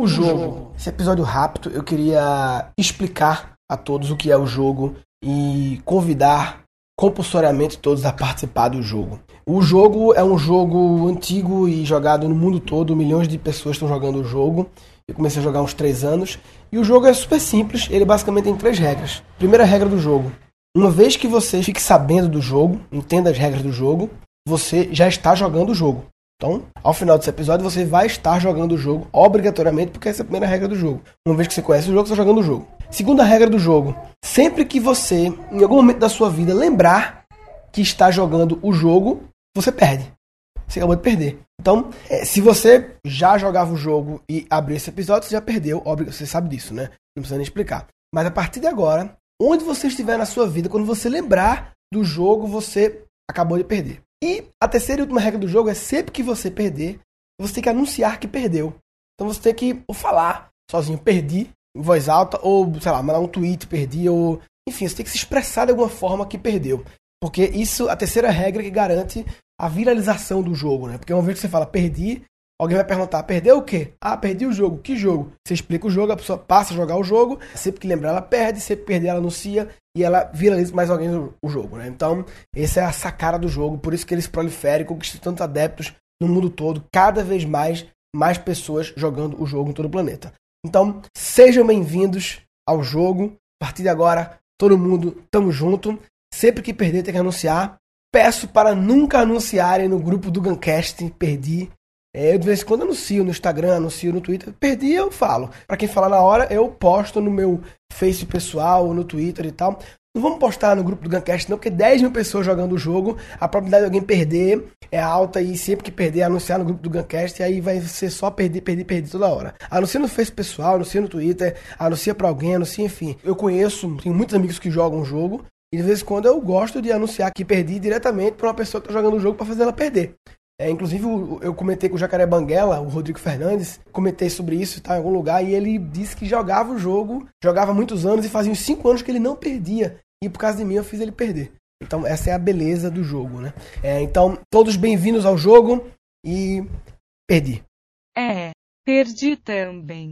O jogo. Esse episódio rápido eu queria explicar a todos o que é o jogo e convidar compulsoriamente todos a participar do jogo. O jogo é um jogo antigo e jogado no mundo todo, milhões de pessoas estão jogando o jogo. Eu comecei a jogar há uns 3 anos. E o jogo é super simples, ele basicamente tem três regras. Primeira regra do jogo: uma vez que você fique sabendo do jogo, entenda as regras do jogo, você já está jogando o jogo. Então, ao final desse episódio, você vai estar jogando o jogo obrigatoriamente, porque essa é a primeira regra do jogo. Uma vez que você conhece o jogo, você está jogando o jogo. Segunda regra do jogo: sempre que você, em algum momento da sua vida, lembrar que está jogando o jogo, você perde. Você acabou de perder. Então, é, se você já jogava o jogo e abriu esse episódio, você já perdeu. Óbvio, você sabe disso, né? Não precisa nem explicar. Mas a partir de agora, onde você estiver na sua vida, quando você lembrar do jogo, você acabou de perder. E a terceira e última regra do jogo é sempre que você perder, você tem que anunciar que perdeu. Então você tem que ou falar sozinho, perdi, em voz alta, ou, sei lá, mandar um tweet, perdi, ou. Enfim, você tem que se expressar de alguma forma que perdeu. Porque isso, a terceira regra que garante a viralização do jogo, né? Porque uma vez que você fala perdi, alguém vai perguntar, perdeu o quê? Ah, perdi o jogo. Que jogo? Você explica o jogo, a pessoa passa a jogar o jogo, sempre que lembrar ela perde, que perder ela anuncia e ela viraliza mais alguém o jogo, né? Então, essa é a sacada do jogo, por isso que eles proliferam, conquistam tantos adeptos no mundo todo, cada vez mais mais pessoas jogando o jogo em todo o planeta. Então, sejam bem-vindos ao jogo. A partir de agora, todo mundo tamo junto. Sempre que perder, tem que anunciar. Peço para nunca anunciarem no grupo do Guncast, perdi. É, eu de vez em quando anuncio no Instagram, anuncio no Twitter. Perdi, eu falo. Para quem falar na hora, eu posto no meu Face pessoal, no Twitter e tal. Não vamos postar no grupo do Guncast, não, porque 10 mil pessoas jogando o jogo, a probabilidade de alguém perder é alta e sempre que perder, anunciar no grupo do Guncast, e aí vai ser só perder, perder, perder toda hora. Anuncia no Face pessoal, anuncia no Twitter, anuncia pra alguém, anuncia, enfim. Eu conheço, tenho muitos amigos que jogam o jogo, e de vez em quando eu gosto de anunciar que perdi diretamente para uma pessoa que está jogando o jogo para fazer ela perder. É, inclusive, eu comentei com o Jacaré Banguela, o Rodrigo Fernandes, comentei sobre isso tá, em algum lugar, e ele disse que jogava o jogo, jogava muitos anos e fazia uns 5 anos que ele não perdia. E por causa de mim eu fiz ele perder. Então, essa é a beleza do jogo, né? É, então, todos bem-vindos ao jogo e perdi. É, perdi também.